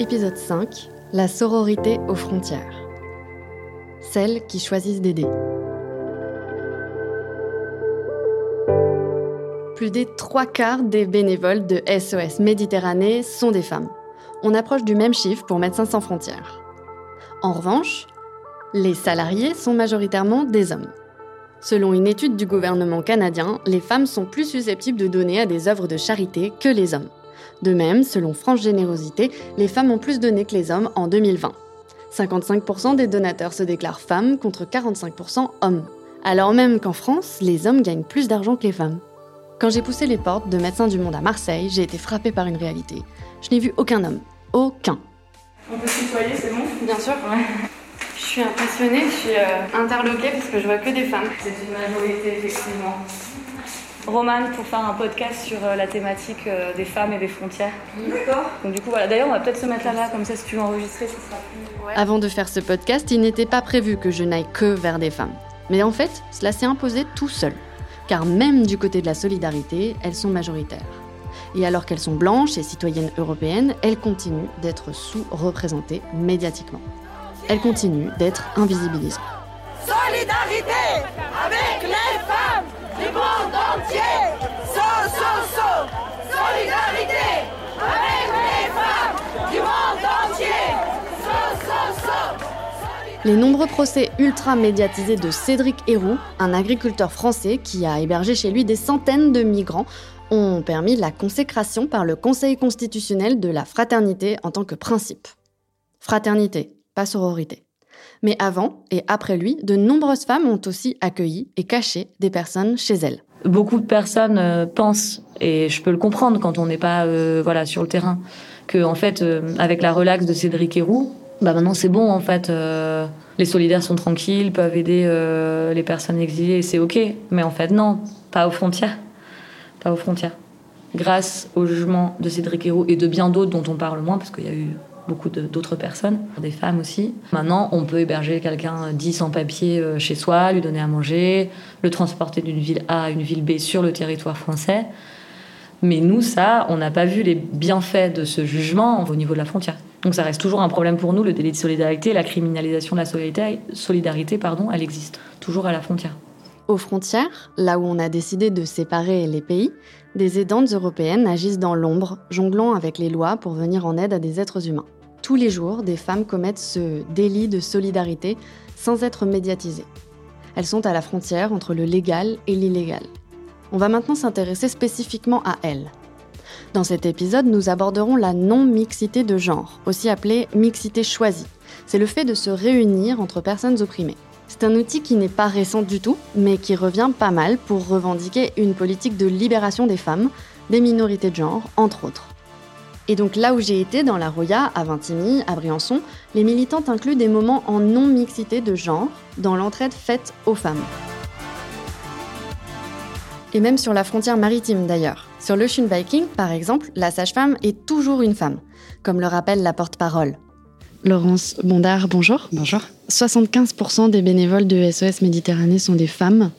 Épisode 5 La sororité aux frontières. Celles qui choisissent d'aider. Plus des trois quarts des bénévoles de SOS Méditerranée sont des femmes. On approche du même chiffre pour Médecins sans frontières. En revanche, les salariés sont majoritairement des hommes. Selon une étude du gouvernement canadien, les femmes sont plus susceptibles de donner à des œuvres de charité que les hommes. De même, selon France Générosité, les femmes ont plus donné que les hommes en 2020. 55% des donateurs se déclarent femmes contre 45% hommes. Alors même qu'en France, les hommes gagnent plus d'argent que les femmes. Quand j'ai poussé les portes de Médecins du Monde à Marseille, j'ai été frappée par une réalité. Je n'ai vu aucun homme. Aucun. On peut se tutoyer, c'est bon? Bien sûr. Je suis impressionnée, je suis euh, interloquée parce que je vois que des femmes. C'est une majorité, effectivement. Romane pour faire un podcast sur euh, la thématique euh, des femmes et des frontières. D'accord. Donc du coup voilà, d'ailleurs on va peut-être se mettre là-bas, comme ça si tu veux enregistrer, ce sera plus... Avant de faire ce podcast, il n'était pas prévu que je n'aille que vers des femmes. Mais en fait, cela s'est imposé tout seul. Car même du côté de la solidarité, elles sont majoritaires. Et alors qu'elles sont blanches et citoyennes européennes, elles continuent d'être sous-représentées médiatiquement. Elles continuent d'être invisibilisées. Solidarité Les nombreux procès ultra médiatisés de Cédric Héroux, un agriculteur français qui a hébergé chez lui des centaines de migrants, ont permis la consécration par le Conseil constitutionnel de la fraternité en tant que principe. Fraternité, pas sororité. Mais avant et après lui, de nombreuses femmes ont aussi accueilli et caché des personnes chez elles. Beaucoup de personnes euh, pensent, et je peux le comprendre quand on n'est pas euh, voilà sur le terrain, que en fait euh, avec la relaxe de Cédric Héroux, bah maintenant c'est bon en fait. euh, les solidaires sont tranquilles, peuvent aider euh, les personnes exilées, c'est ok. Mais en fait non, pas aux frontières, pas aux frontières. Grâce au jugement de Cédric Héroux et de bien d'autres dont on parle moins, parce qu'il y a eu beaucoup d'autres personnes, des femmes aussi. Maintenant, on peut héberger quelqu'un dit sans papier euh, chez soi, lui donner à manger, le transporter d'une ville A à une ville B sur le territoire français. Mais nous, ça, on n'a pas vu les bienfaits de ce jugement au niveau de la frontière. Donc ça reste toujours un problème pour nous, le délit de solidarité, la criminalisation de la solidarité, solidarité pardon, elle existe toujours à la frontière. Aux frontières, là où on a décidé de séparer les pays, des aidantes européennes agissent dans l'ombre, jonglant avec les lois pour venir en aide à des êtres humains. Tous les jours, des femmes commettent ce délit de solidarité sans être médiatisées. Elles sont à la frontière entre le légal et l'illégal. On va maintenant s'intéresser spécifiquement à elles. Dans cet épisode, nous aborderons la non-mixité de genre, aussi appelée mixité choisie. C'est le fait de se réunir entre personnes opprimées. C'est un outil qui n'est pas récent du tout, mais qui revient pas mal pour revendiquer une politique de libération des femmes, des minorités de genre, entre autres. Et donc là où j'ai été, dans la Roya, à Vintimille, à Briançon, les militantes incluent des moments en non-mixité de genre dans l'entraide faite aux femmes. Et même sur la frontière maritime d'ailleurs. Sur l'Ocean Viking, par exemple, la sage-femme est toujours une femme, comme le rappelle la porte-parole. Laurence Bondard, bonjour. Bonjour. 75% des bénévoles de SOS Méditerranée sont des femmes.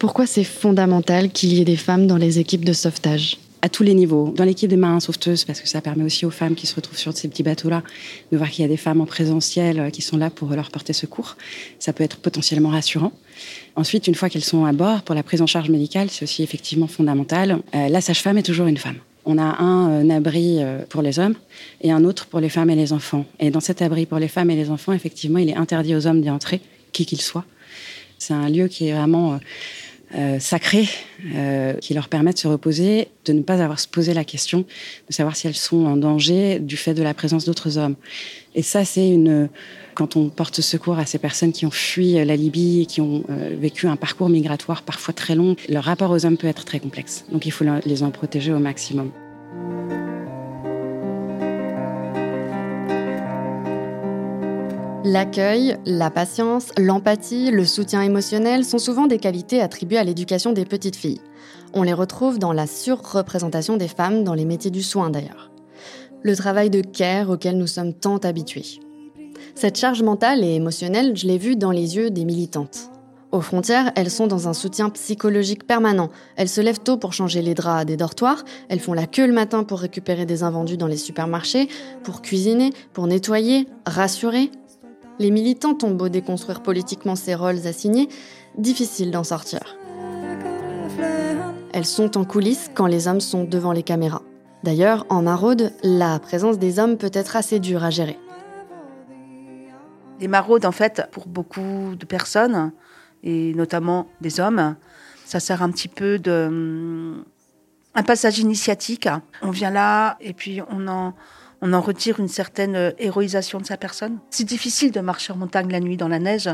Pourquoi c'est fondamental qu'il y ait des femmes dans les équipes de sauvetage? À tous les niveaux. Dans l'équipe des marins sauveteuses, parce que ça permet aussi aux femmes qui se retrouvent sur ces petits bateaux-là de voir qu'il y a des femmes en présentiel euh, qui sont là pour leur porter secours. Ça peut être potentiellement rassurant. Ensuite, une fois qu'elles sont à bord, pour la prise en charge médicale, c'est aussi effectivement fondamental. Euh, la sage-femme est toujours une femme. On a un euh, abri pour les hommes et un autre pour les femmes et les enfants. Et dans cet abri pour les femmes et les enfants, effectivement, il est interdit aux hommes d'y entrer, qui qu'ils soient. C'est un lieu qui est vraiment euh, sacré, euh, qui leur permet de se reposer, de ne pas avoir se poser la question de savoir si elles sont en danger du fait de la présence d'autres hommes. Et ça, c'est une quand on porte secours à ces personnes qui ont fui la Libye et qui ont euh, vécu un parcours migratoire parfois très long, leur rapport aux hommes peut être très complexe. Donc il faut les en protéger au maximum. L'accueil, la patience, l'empathie, le soutien émotionnel sont souvent des qualités attribuées à l'éducation des petites filles. On les retrouve dans la surreprésentation des femmes dans les métiers du soin d'ailleurs. Le travail de care auquel nous sommes tant habitués. Cette charge mentale et émotionnelle, je l'ai vue dans les yeux des militantes. Aux frontières, elles sont dans un soutien psychologique permanent. Elles se lèvent tôt pour changer les draps des dortoirs, elles font la queue le matin pour récupérer des invendus dans les supermarchés, pour cuisiner, pour nettoyer, rassurer. Les militants ont beau déconstruire politiquement ces rôles assignés, difficile d'en sortir. Elles sont en coulisses quand les hommes sont devant les caméras. D'ailleurs, en maraude, la présence des hommes peut être assez dure à gérer. Les maraudes, en fait, pour beaucoup de personnes, et notamment des hommes, ça sert un petit peu de hum, un passage initiatique. On vient là et puis on en on en retire une certaine euh, héroïsation de sa personne. C'est difficile de marcher en montagne la nuit dans la neige.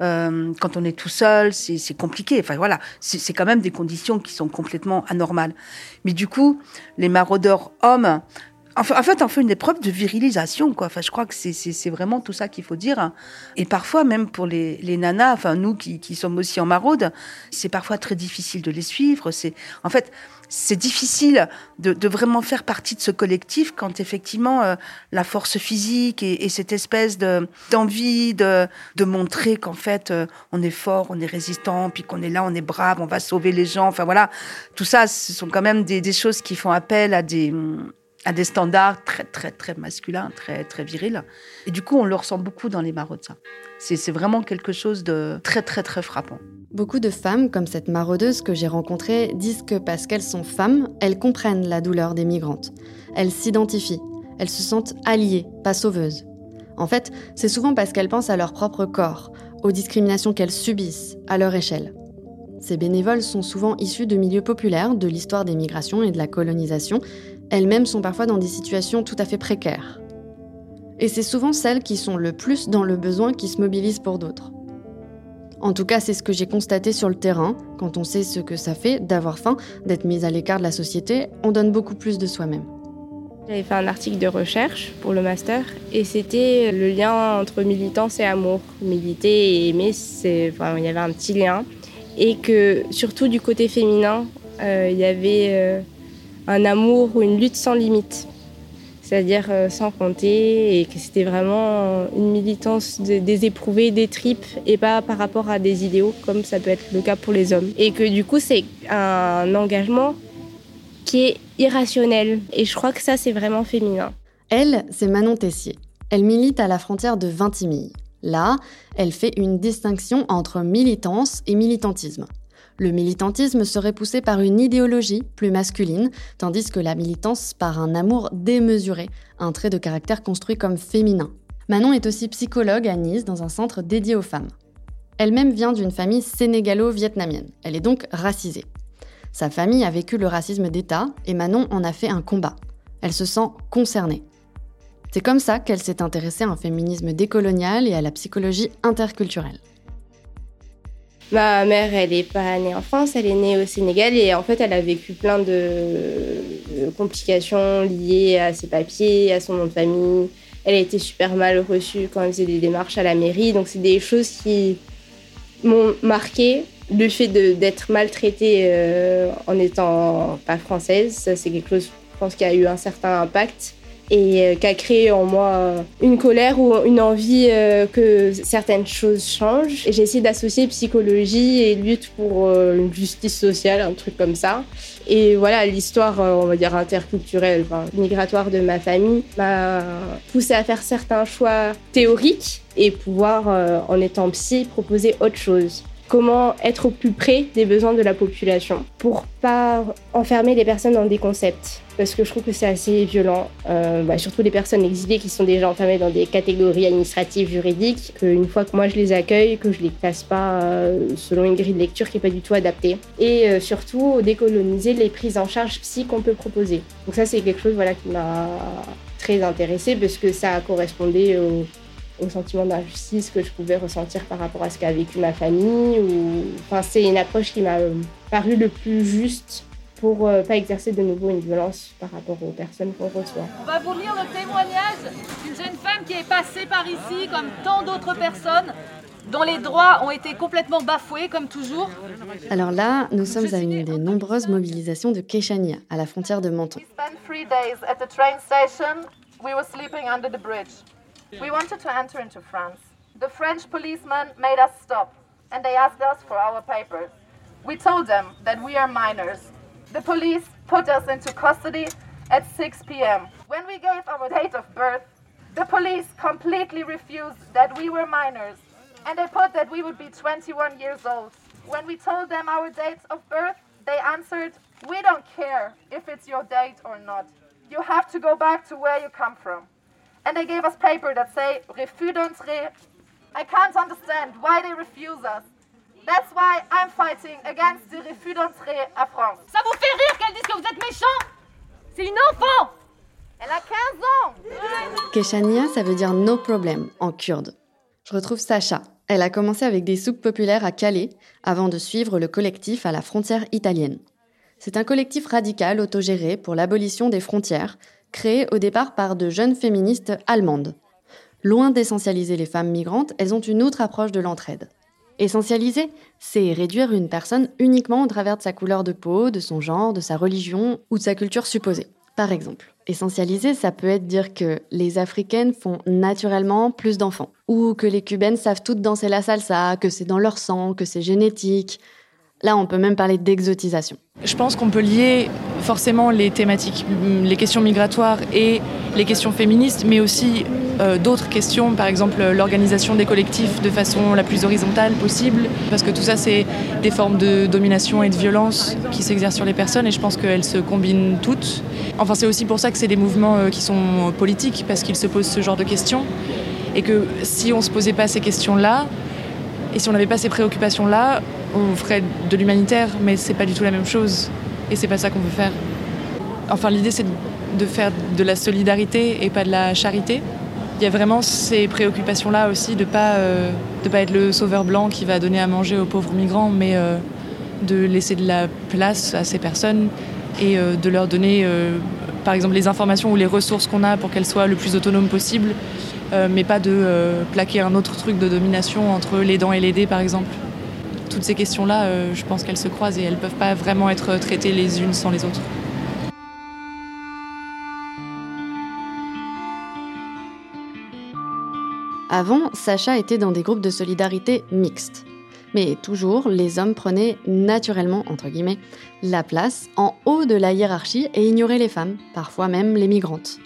Euh, quand on est tout seul, c'est compliqué. Enfin voilà, c'est quand même des conditions qui sont complètement anormales. Mais du coup, les maraudeurs hommes, en fait, on fait une épreuve de virilisation, quoi. Enfin, je crois que c'est vraiment tout ça qu'il faut dire. Et parfois, même pour les, les nanas, enfin nous qui, qui sommes aussi en maraude, c'est parfois très difficile de les suivre. C'est en fait, c'est difficile de, vraiment faire partie de ce collectif quand effectivement euh, la force physique et, cette espèce de d'envie de, de montrer qu'en fait euh, on est fort, on est résistant, puis qu'on est là, on est brave, on va sauver les gens. Enfin voilà, tout ça, ce sont quand même des, des choses qui font appel à des à des standards très très très masculins, très très virils. Et du coup, on le ressent beaucoup dans les maraudes. Ça, c'est vraiment quelque chose de très très très frappant. Beaucoup de femmes, comme cette maraudeuse que j'ai rencontrée, disent que parce qu'elles sont femmes, elles comprennent la douleur des migrantes. Elles s'identifient. Elles se sentent alliées, pas sauveuses. En fait, c'est souvent parce qu'elles pensent à leur propre corps, aux discriminations qu'elles subissent, à leur échelle. Ces bénévoles sont souvent issus de milieux populaires, de l'histoire des migrations et de la colonisation. Elles-mêmes sont parfois dans des situations tout à fait précaires. Et c'est souvent celles qui sont le plus dans le besoin qui se mobilisent pour d'autres. En tout cas, c'est ce que j'ai constaté sur le terrain. Quand on sait ce que ça fait d'avoir faim, d'être mise à l'écart de la société, on donne beaucoup plus de soi-même. J'avais fait un article de recherche pour le master et c'était le lien entre militance et amour. Militer et aimer, c'est, il y avait un petit lien. Et que surtout du côté féminin, euh, il y avait euh, un amour ou une lutte sans limite c'est-à-dire euh, sans compter, et que c'était vraiment une militance des éprouvés, des tripes, et pas par rapport à des idéaux, comme ça peut être le cas pour les hommes. Et que du coup, c'est un engagement qui est irrationnel. Et je crois que ça, c'est vraiment féminin. Elle, c'est Manon Tessier. Elle milite à la frontière de Vintimille. Là, elle fait une distinction entre militance et militantisme. Le militantisme serait poussé par une idéologie plus masculine, tandis que la militance par un amour démesuré, un trait de caractère construit comme féminin. Manon est aussi psychologue à Nice dans un centre dédié aux femmes. Elle-même vient d'une famille sénégalo-vietnamienne. Elle est donc racisée. Sa famille a vécu le racisme d'État et Manon en a fait un combat. Elle se sent concernée. C'est comme ça qu'elle s'est intéressée à un féminisme décolonial et à la psychologie interculturelle. Ma mère, elle n'est pas née en France, elle est née au Sénégal et en fait, elle a vécu plein de, complications liées à ses papiers, à son nom de famille. Elle a été super mal reçue quand elle faisait des démarches à la mairie. Donc, c'est des choses qui m'ont marqué. Le fait d'être maltraitée euh, en étant pas française, ça, c'est quelque chose, je pense, qui a eu un certain impact et euh, qui a créé en moi euh, une colère ou une envie euh, que certaines choses changent. Et j'ai essayé d'associer psychologie et lutte pour une justice sociale, un truc comme ça. Et voilà, l'histoire, on va dire, interculturelle, migratoire de ma famille m'a poussé à faire certains choix théoriques et pouvoir, en étant psy, proposer autre chose comment être au plus près des besoins de la population pour pas enfermer les personnes dans des concepts parce que je trouve que c'est assez violent, euh, bah, surtout les personnes exilées qui sont déjà enfermées dans des catégories administratives, juridiques, qu'une fois que moi je les accueille, que je les classe pas euh, selon une grille de lecture qui n'est pas du tout adaptée. Et euh, surtout, décoloniser les prises en charge psy qu'on peut proposer. Donc ça, c'est quelque chose voilà, qui m'a très intéressée parce que ça correspondait au, au sentiment d'injustice que je pouvais ressentir par rapport à ce qu'a vécu ma famille. Ou... Enfin, c'est une approche qui m'a paru le plus juste pour ne euh, pas exercer de nouveau une violence par rapport aux personnes qu'on reçoit. On va vous lire le témoignage d'une jeune femme qui est passée par ici, comme tant d'autres personnes, dont les droits ont été complètement bafoués, comme toujours. Alors là, nous sommes à une des nombreuses mobilisations de Keshania, à la frontière de Menton. We wanted to enter into France. The French policemen made us stop. and they asked us for our papers. We told them that we are minors. The police put us into custody at 6 p.m. When we gave our date of birth, the police completely refused that we were minors, and they put that we would be 21 years old. When we told them our dates of birth, they answered, We don't care if it's your date or not. You have to go back to where you come from. And they gave us paper that say refus d'entrée. I can't understand why they refuse us. That's why I'm fighting against the refus d'entrée à France. Ça vous fait rire qu'elle dise que vous êtes méchant? C'est une enfant Elle a 15 ans Keshania, ça veut dire no problem en kurde. Je retrouve Sacha. Elle a commencé avec des souks populaires à Calais avant de suivre le collectif à la frontière italienne. C'est un collectif radical autogéré pour l'abolition des frontières, créé au départ par de jeunes féministes allemandes. Loin d'essentialiser les femmes migrantes, elles ont une autre approche de l'entraide. Essentialiser, c'est réduire une personne uniquement au travers de sa couleur de peau, de son genre, de sa religion ou de sa culture supposée. Par exemple, essentialiser, ça peut être dire que les Africaines font naturellement plus d'enfants, ou que les Cubaines savent toutes danser la salsa, que c'est dans leur sang, que c'est génétique. Là, on peut même parler d'exotisation. Je pense qu'on peut lier forcément les thématiques, les questions migratoires et les questions féministes, mais aussi euh, d'autres questions, par exemple l'organisation des collectifs de façon la plus horizontale possible, parce que tout ça, c'est des formes de domination et de violence qui s'exercent sur les personnes, et je pense qu'elles se combinent toutes. Enfin, c'est aussi pour ça que c'est des mouvements euh, qui sont politiques, parce qu'ils se posent ce genre de questions, et que si on ne se posait pas ces questions-là, et si on n'avait pas ces préoccupations-là, on ferait de l'humanitaire, mais c'est pas du tout la même chose. Et c'est pas ça qu'on veut faire. Enfin, l'idée, c'est de faire de la solidarité et pas de la charité. Il y a vraiment ces préoccupations-là aussi de pas euh, pas être le sauveur blanc qui va donner à manger aux pauvres migrants, mais euh, de laisser de la place à ces personnes et euh, de leur donner, par exemple, les informations ou les ressources qu'on a pour qu'elles soient le plus autonomes possible, mais pas de plaquer un autre truc de domination entre les dents et les dés, par exemple toutes ces questions-là, je pense qu'elles se croisent et elles ne peuvent pas vraiment être traitées les unes sans les autres. Avant, Sacha était dans des groupes de solidarité mixtes. Mais toujours, les hommes prenaient naturellement, entre guillemets, la place en haut de la hiérarchie et ignoraient les femmes, parfois même les migrantes.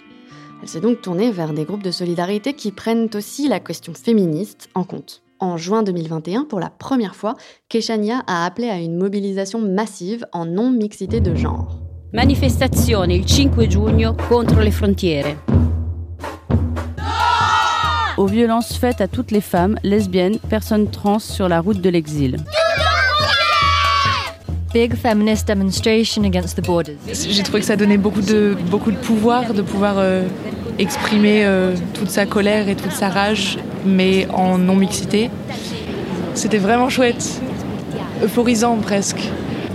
Elle s'est donc tournée vers des groupes de solidarité qui prennent aussi la question féministe en compte. En juin 2021, pour la première fois, Keshania a appelé à une mobilisation massive en non-mixité de genre. Manifestazione il 5 giugno contro le frontiere. Aux violences faites à toutes les femmes, lesbiennes, personnes trans sur la route de l'exil. Big feminist demonstration against the borders. J'ai trouvé que ça donnait beaucoup de, beaucoup de pouvoir, de pouvoir euh, exprimer euh, toute sa colère et toute sa rage, mais en non-mixité. C'était vraiment chouette, euphorisant presque.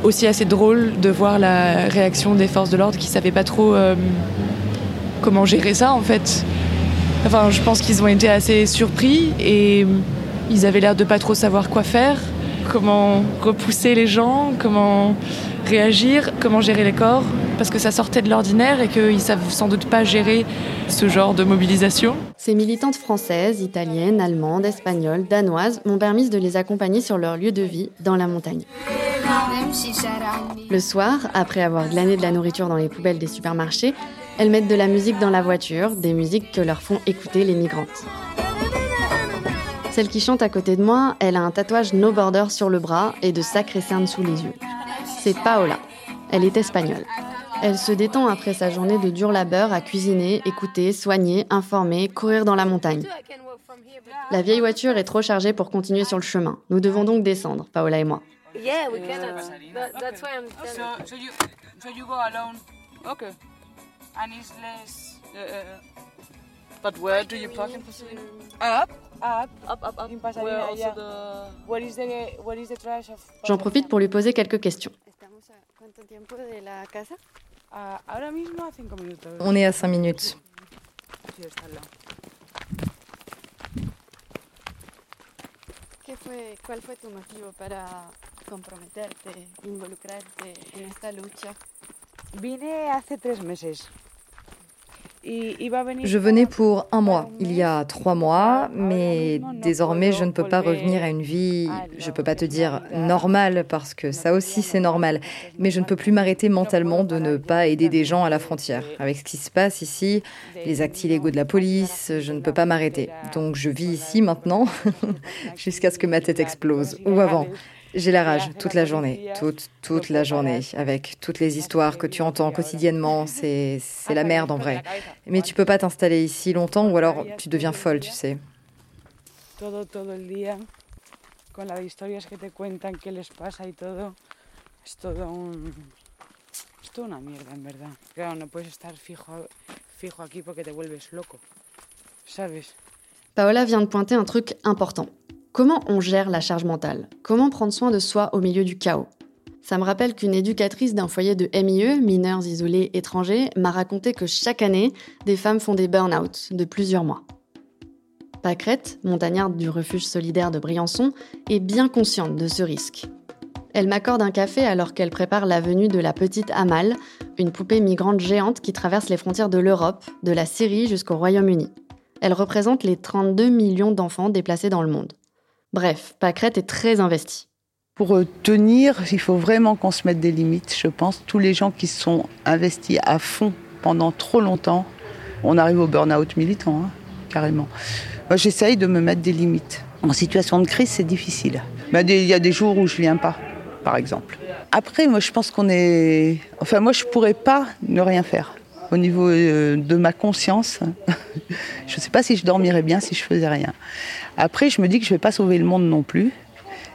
Aussi assez drôle de voir la réaction des forces de l'ordre qui ne savaient pas trop euh, comment gérer ça en fait. Enfin, je pense qu'ils ont été assez surpris et ils avaient l'air de pas trop savoir quoi faire, comment repousser les gens, comment réagir, comment gérer les corps, parce que ça sortait de l'ordinaire et qu'ils savent sans doute pas gérer ce genre de mobilisation. Ces militantes françaises, italiennes, allemandes, espagnoles, danoises m'ont permis de les accompagner sur leur lieu de vie dans la montagne. Le soir, après avoir glané de la nourriture dans les poubelles des supermarchés, elles mettent de la musique dans la voiture, des musiques que leur font écouter les migrantes. Celle qui chante à côté de moi, elle a un tatouage No Border sur le bras et de sacrés cernes sous les yeux. C'est Paola. Elle est espagnole. Elle se détend après sa journée de dur labeur à cuisiner, écouter, soigner, informer, courir dans la montagne. La vieille voiture est trop chargée pour continuer sur le chemin. Nous devons donc descendre, Paola et moi. Yeah, we cannot. That, that's why I'm So, so you, so you go alone. Okay. And it's less. But where do you park in? Up, up, up, up, up. In Pasadena, where also yeah. the. What is the what is the trash of? J'en profite pour lui poser quelques questions. Ahora mismo a cinco minutos. On est à 5 minutes. Sí, está al lado. ¿Qué fue, ¿Cuál fue tu motivo para comprometerte, involucrarte en esta lucha? Vine hace tres meses. Je venais pour un mois, il y a trois mois, mais désormais je ne peux pas revenir à une vie, je ne peux pas te dire normale, parce que ça aussi c'est normal, mais je ne peux plus m'arrêter mentalement de ne pas aider des gens à la frontière. Avec ce qui se passe ici, les actes illégaux de la police, je ne peux pas m'arrêter. Donc je vis ici maintenant, jusqu'à ce que ma tête explose, ou avant. J'ai la rage toute la journée, toute, toute la journée, avec toutes les histoires que tu entends quotidiennement. C'est, c'est la merde en vrai. Mais tu peux pas t'installer ici longtemps ou alors tu deviens folle, tu sais. Paola vient de pointer un truc important. Comment on gère la charge mentale? Comment prendre soin de soi au milieu du chaos? Ça me rappelle qu'une éducatrice d'un foyer de MIE, mineurs isolés étrangers, m'a raconté que chaque année, des femmes font des burn-out de plusieurs mois. Pâquerette, montagnarde du refuge solidaire de Briançon, est bien consciente de ce risque. Elle m'accorde un café alors qu'elle prépare la venue de la petite Amal, une poupée migrante géante qui traverse les frontières de l'Europe, de la Syrie jusqu'au Royaume-Uni. Elle représente les 32 millions d'enfants déplacés dans le monde. Bref, Pâquerette est très investie. Pour euh, tenir, il faut vraiment qu'on se mette des limites, je pense. Tous les gens qui sont investis à fond pendant trop longtemps, on arrive au burn-out militant, hein, carrément. Moi, j'essaye de me mettre des limites. En situation de crise, c'est difficile. Il y a des jours où je viens pas, par exemple. Après, moi, je pense qu'on est. Enfin, moi, je pourrais pas ne rien faire. Au niveau euh, de ma conscience, je ne sais pas si je dormirais bien si je faisais rien. Après, je me dis que je ne vais pas sauver le monde non plus.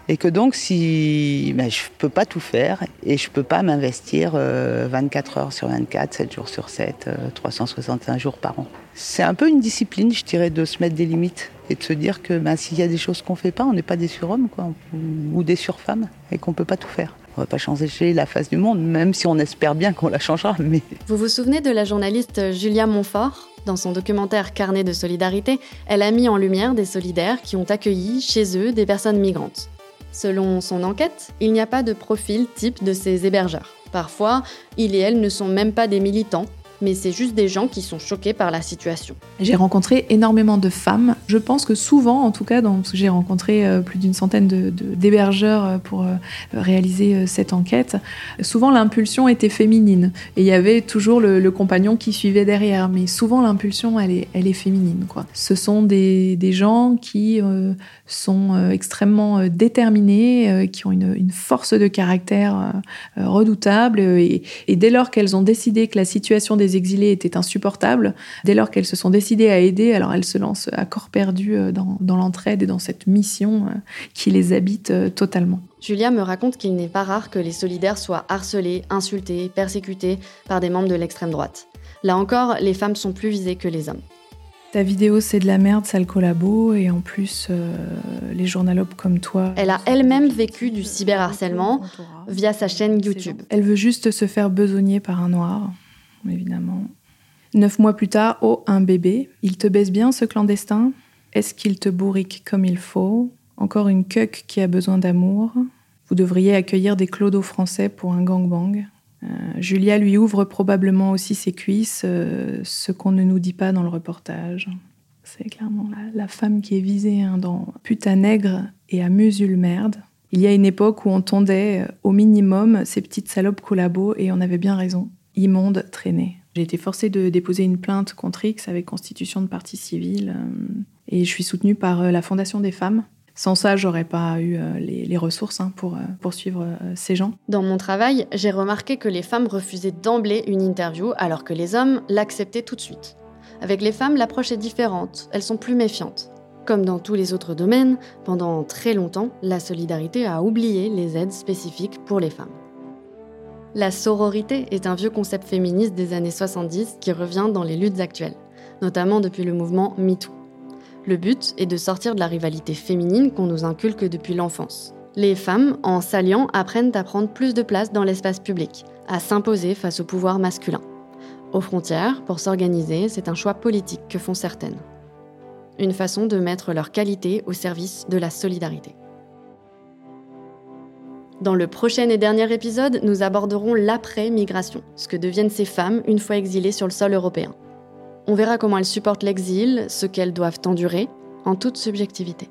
Et que donc, si ben, je ne peux pas tout faire et je ne peux pas m'investir 24 euh, heures sur 24, 7 jours sur 7, 365 euh, jours par an. C'est un peu une discipline, je dirais, de se mettre des limites et de se dire que ben, s'il y a des choses qu'on ne fait pas, on n'est pas des surhommes ou des surfemmes et qu'on ne peut pas tout faire. On va pas changer la face du monde, même si on espère bien qu'on la changera. Vous vous souvenez de la journaliste Julia Montfort? Dans son documentaire Carnet de solidarité, elle a mis en lumière des solidaires qui ont accueilli chez eux des personnes migrantes. Selon son enquête, il n'y a pas de profil type de ces hébergeurs. Parfois, il et elle ne sont même pas des militants, mais c'est juste des gens qui sont choqués par la situation. J'ai rencontré énormément de femmes. Je pense que souvent, en tout cas, j'ai rencontré euh, plus d'une centaine d'hébergeurs de, pour euh, réaliser euh, cette enquête. Souvent, l'impulsion était féminine et il y avait toujours le, compagnon qui suivait derrière. Mais souvent, l'impulsion, elle est, elle est féminine. Ce sont des, des gens qui sont extrêmement déterminés, qui ont une, une force de caractère redoutable. Et, et dès lors qu'elles ont décidé que la situation des exilés était insupportable. Dès lors qu'elles se sont décidées à aider, alors elles se lancent à corps perdu euh, dans, l'entraide et dans cette mission euh, qui les habite euh, totalement. Julia me raconte qu'il n'est pas rare que les solidaires soient harcelés, insultés, persécutés par des membres de l'extrême droite. Là encore, les femmes sont plus visées que les hommes. Ta vidéo, c'est de la merde, ça le collabo, et en plus, les journalopes comme toi. Elle a elle-même vécu du cyberharcèlement via sa chaîne YouTube. Elle veut juste se faire besogner par un noir évidemment. Neuf mois plus tard, oh, un bébé. Il te baisse bien, ce clandestin? Est-ce qu'il te bourrique comme il faut? Encore une cuck qui a besoin d'amour Vous devriez accueillir des clodos français pour un gangbang. Euh, Julia lui ouvre probablement aussi ses cuisses, euh, ce qu'on ne nous dit pas dans le reportage. C'est clairement la, femme qui est visée hein, dans Putain nègre et à musul merde. Il y a une époque où on tondait euh, au minimum ces petites salopes collabos et on avait bien raison immonde traînée. J'ai été forcée de déposer une plainte contre X avec constitution de partie civile euh, et je suis soutenue par euh, la Fondation des femmes. Sans ça, j'aurais pas eu euh, les, ressources hein, pour poursuivre ces gens. Dans mon travail, j'ai remarqué que les femmes refusaient d'emblée une interview alors que les hommes l'acceptaient tout de suite. Avec les femmes, l'approche est différente, elles sont plus méfiantes. Comme dans tous les autres domaines, pendant très longtemps, la solidarité a oublié les aides spécifiques pour les femmes. La sororité est un vieux concept féministe des années 70 qui revient dans les luttes actuelles, notamment depuis le mouvement MeToo. Le but est de sortir de la rivalité féminine qu'on nous inculque depuis l'enfance. Les femmes, en s'alliant, apprennent à prendre plus de place dans l'espace public, à s'imposer face au pouvoir masculin. Aux frontières, pour s'organiser, c'est un choix politique que font certaines. Une façon de mettre leur qualité au service de la solidarité. Dans le prochain et dernier épisode, nous aborderons l'après-migration, ce que deviennent ces femmes une fois exilées sur le sol européen. On verra comment elles supportent l'exil, ce qu'elles doivent endurer, en toute subjectivité.